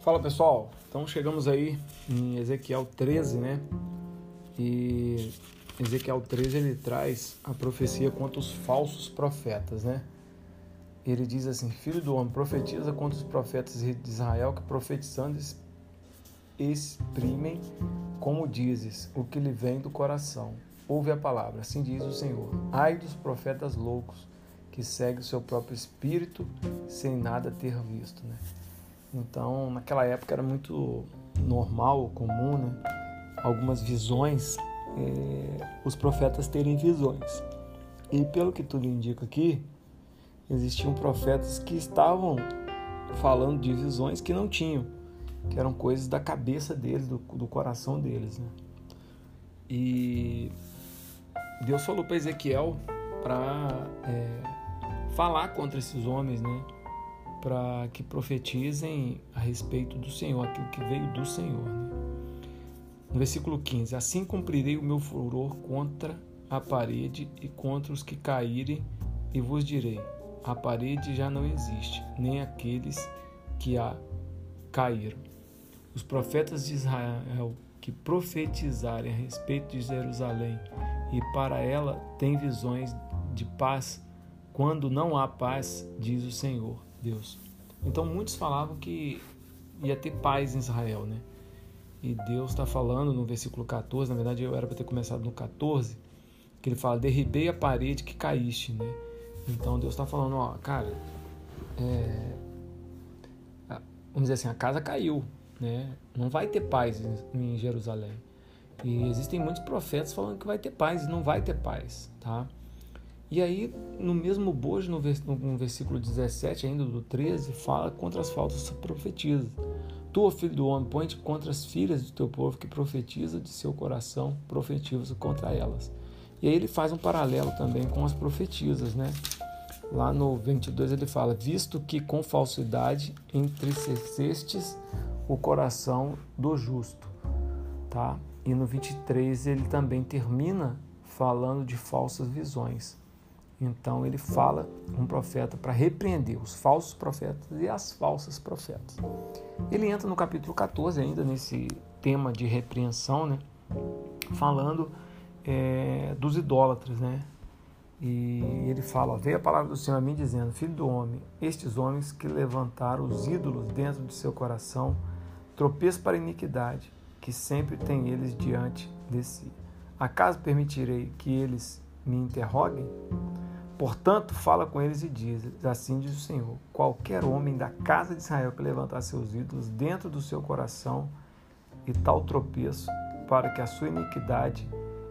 Fala pessoal, então chegamos aí em Ezequiel 13, né? E Ezequiel 13 ele traz a profecia contra os falsos profetas, né? Ele diz assim: Filho do homem, profetiza contra os profetas de Israel que profetizando exprimem, como dizes, o que lhe vem do coração. Ouve a palavra, assim diz o Senhor. Ai dos profetas loucos que seguem o seu próprio espírito sem nada ter visto, né? Então, naquela época era muito normal, comum, né? Algumas visões, é, os profetas terem visões. E pelo que tudo indica aqui, existiam profetas que estavam falando de visões que não tinham, que eram coisas da cabeça deles, do, do coração deles, né? E Deus falou para Ezequiel para é, falar contra esses homens, né? Para que profetizem a respeito do Senhor, aquilo que veio do Senhor. Né? No versículo 15: Assim cumprirei o meu furor contra a parede e contra os que caírem, e vos direi: a parede já não existe, nem aqueles que a caíram. Os profetas de Israel que profetizarem a respeito de Jerusalém e para ela têm visões de paz, quando não há paz, diz o Senhor Deus. Então muitos falavam que ia ter paz em Israel, né? E Deus está falando no versículo 14, na verdade eu era para ter começado no 14, que ele fala: derribei a parede que caíste, né? Então Deus está falando: ó, cara, é, vamos dizer assim, a casa caiu, né? Não vai ter paz em Jerusalém. E existem muitos profetas falando que vai ter paz e não vai ter paz, tá? E aí, no mesmo bojo, no versículo 17, ainda do 13, fala contra as faltas profetiza. Tu, filho do homem, põe-te contra as filhas do teu povo que profetiza de seu coração, profetiza contra elas. E aí ele faz um paralelo também com as profetisas, né? Lá no 22 ele fala: Visto que com falsidade entristecestes o coração do justo, tá? E no 23 ele também termina falando de falsas visões. Então ele fala um profeta para repreender os falsos profetas e as falsas profetas. Ele entra no capítulo 14 ainda nesse tema de repreensão, né? Falando é, dos idólatras, né? E ele fala: Veio a palavra do Senhor a mim dizendo: Filho do homem, estes homens que levantaram os ídolos dentro de seu coração, tropeço para a iniquidade, que sempre tem eles diante de si. Acaso permitirei que eles me interroguem? Portanto, fala com eles e diz: Assim diz o Senhor: qualquer homem da casa de Israel que levantar seus ídolos dentro do seu coração e tal tropeço, para que a sua iniquidade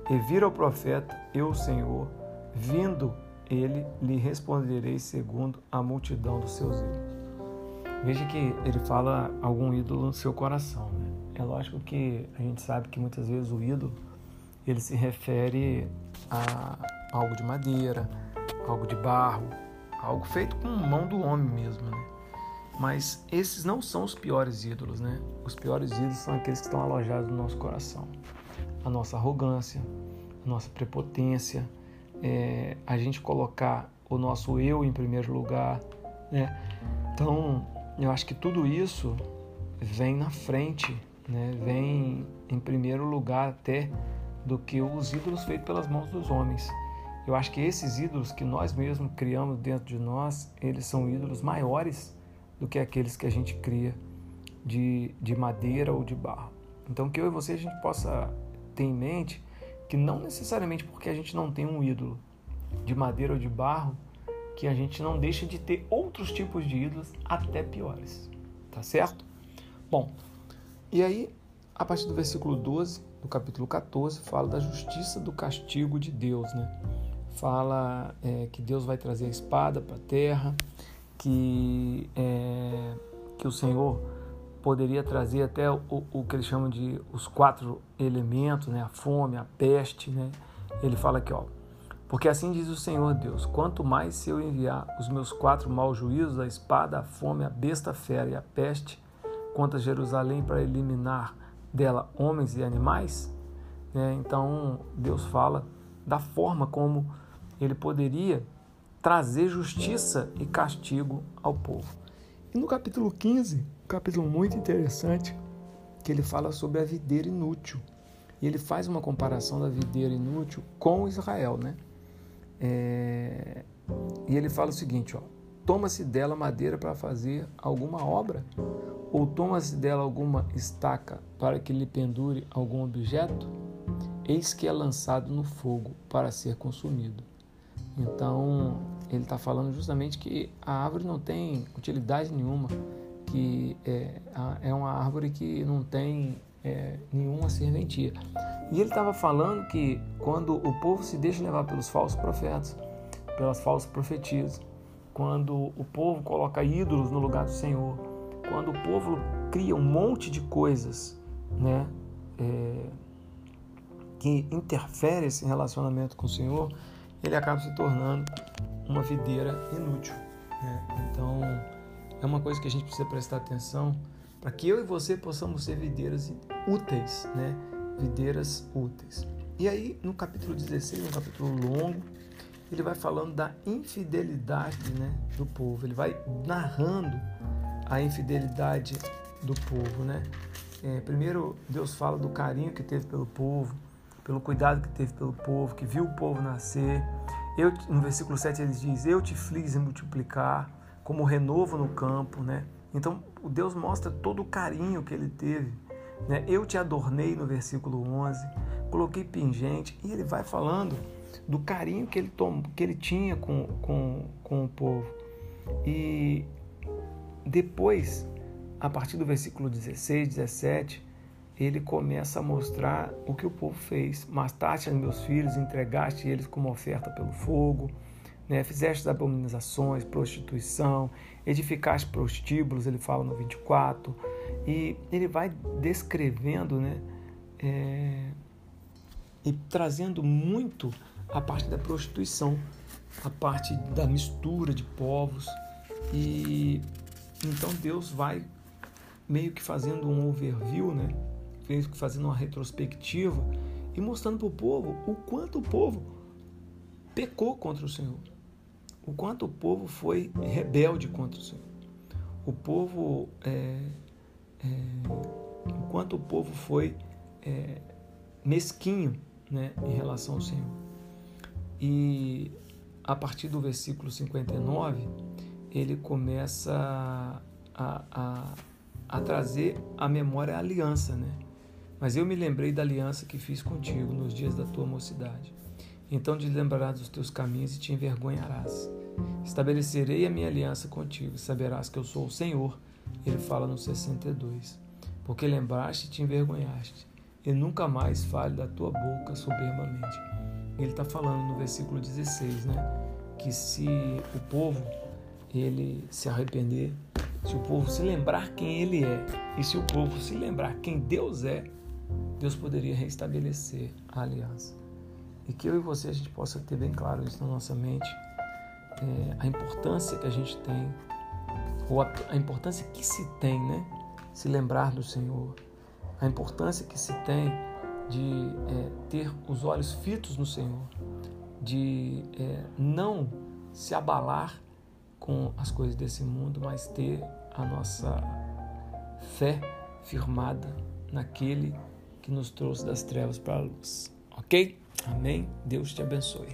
e vir ao profeta, eu, o Senhor, vindo ele, lhe responderei segundo a multidão dos seus ídolos. Veja que ele fala algum ídolo no seu coração. Né? É lógico que a gente sabe que muitas vezes o ídolo ele se refere a algo de madeira, algo de barro, algo feito com mão do homem mesmo, né? Mas esses não são os piores ídolos, né? Os piores ídolos são aqueles que estão alojados no nosso coração. A nossa arrogância, a nossa prepotência, é, a gente colocar o nosso eu em primeiro lugar, né? Então, eu acho que tudo isso vem na frente, né? Vem em primeiro lugar até do que os ídolos feitos pelas mãos dos homens. Eu acho que esses ídolos que nós mesmos criamos dentro de nós, eles são ídolos maiores do que aqueles que a gente cria de, de madeira ou de barro. Então, que eu e você a gente possa ter em mente que não necessariamente porque a gente não tem um ídolo de madeira ou de barro, que a gente não deixa de ter outros tipos de ídolos até piores. Tá certo? Bom, e aí, a partir do versículo 12, do capítulo 14, fala da justiça do castigo de Deus, né? Fala é, que Deus vai trazer a espada para a terra, que, é, que o Senhor poderia trazer até o, o, que eles chamam de os quatro elementos, né? a fome, a peste. Né? Ele fala aqui, ó, porque assim diz o Senhor Deus: quanto mais se eu enviar os meus quatro maus juízos, a espada, a fome, a besta fera e a peste, contra Jerusalém para eliminar dela homens e animais, né? então Deus fala da forma como ele poderia trazer justiça e castigo ao povo. E no capítulo 15, capítulo muito interessante que ele fala sobre a videira inútil. E ele faz uma comparação da videira inútil com Israel, né? É... E ele fala o seguinte, ó: Toma-se dela madeira para fazer alguma obra? Ou toma-se dela alguma estaca para que lhe pendure algum objeto? Eis que é lançado no fogo para ser consumido. Então, ele está falando justamente que a árvore não tem utilidade nenhuma, que é, é uma árvore que não tem é, nenhuma serventia. E ele estava falando que quando o povo se deixa levar pelos falsos profetas, pelas falsas profetias, quando o povo coloca ídolos no lugar do Senhor, quando o povo cria um monte de coisas, né, é, que interfere esse relacionamento com o Senhor, ele acaba se tornando uma videira inútil. Né? Então, é uma coisa que a gente precisa prestar atenção para que eu e você possamos ser videiras úteis, né? Videiras úteis. E aí, no capítulo 16, um capítulo longo, ele vai falando da infidelidade né, do povo. Ele vai narrando a infidelidade do povo, né? É, primeiro, Deus fala do carinho que teve pelo povo, pelo cuidado que teve pelo povo, que viu o povo nascer. Eu, no versículo 7 ele diz: Eu te fiz multiplicar como renovo no campo, né? Então, o Deus mostra todo o carinho que ele teve. Né? Eu te adornei no versículo 11, coloquei pingente, e ele vai falando do carinho que ele, tom, que ele tinha com, com, com o povo. E depois, a partir do versículo 16, 17, ele começa a mostrar o que o povo fez. Mataste meus filhos, entregaste eles como oferta pelo fogo né? fizeste abominações, prostituição, edificaste prostíbulos, ele fala no 24, e ele vai descrevendo né? É, e trazendo muito a parte da prostituição, a parte da mistura de povos, e então Deus vai meio que fazendo um overview, né? Fazendo uma retrospectiva e mostrando para o povo o quanto o povo pecou contra o Senhor o quanto o povo foi rebelde contra o Senhor. O povo, é, é, o quanto o povo foi é, mesquinho né, em relação ao Senhor. E a partir do versículo 59, ele começa a, a, a trazer à memória a aliança, né? Mas eu me lembrei da aliança que fiz contigo nos dias da tua mocidade. Então te lembrarás dos teus caminhos e te envergonharás. Estabelecerei a minha aliança contigo, e saberás que eu sou o Senhor. Ele fala no 62. Porque lembraste e te envergonhaste, e nunca mais fale da tua boca soberbamente. Ele está falando no versículo 16, né? Que se o povo ele se arrepender, se o povo se lembrar quem ele é, e se o povo se lembrar quem Deus é, Deus poderia restabelecer a aliança. E que eu e você a gente possa ter bem claro isso na nossa mente é, a importância que a gente tem, ou a, a importância que se tem, né? Se lembrar do Senhor, a importância que se tem de é, ter os olhos fitos no Senhor, de é, não se abalar com as coisas desse mundo, mas ter a nossa fé firmada naquele que nos trouxe das trevas para a luz. Ok? Amém? Deus te abençoe.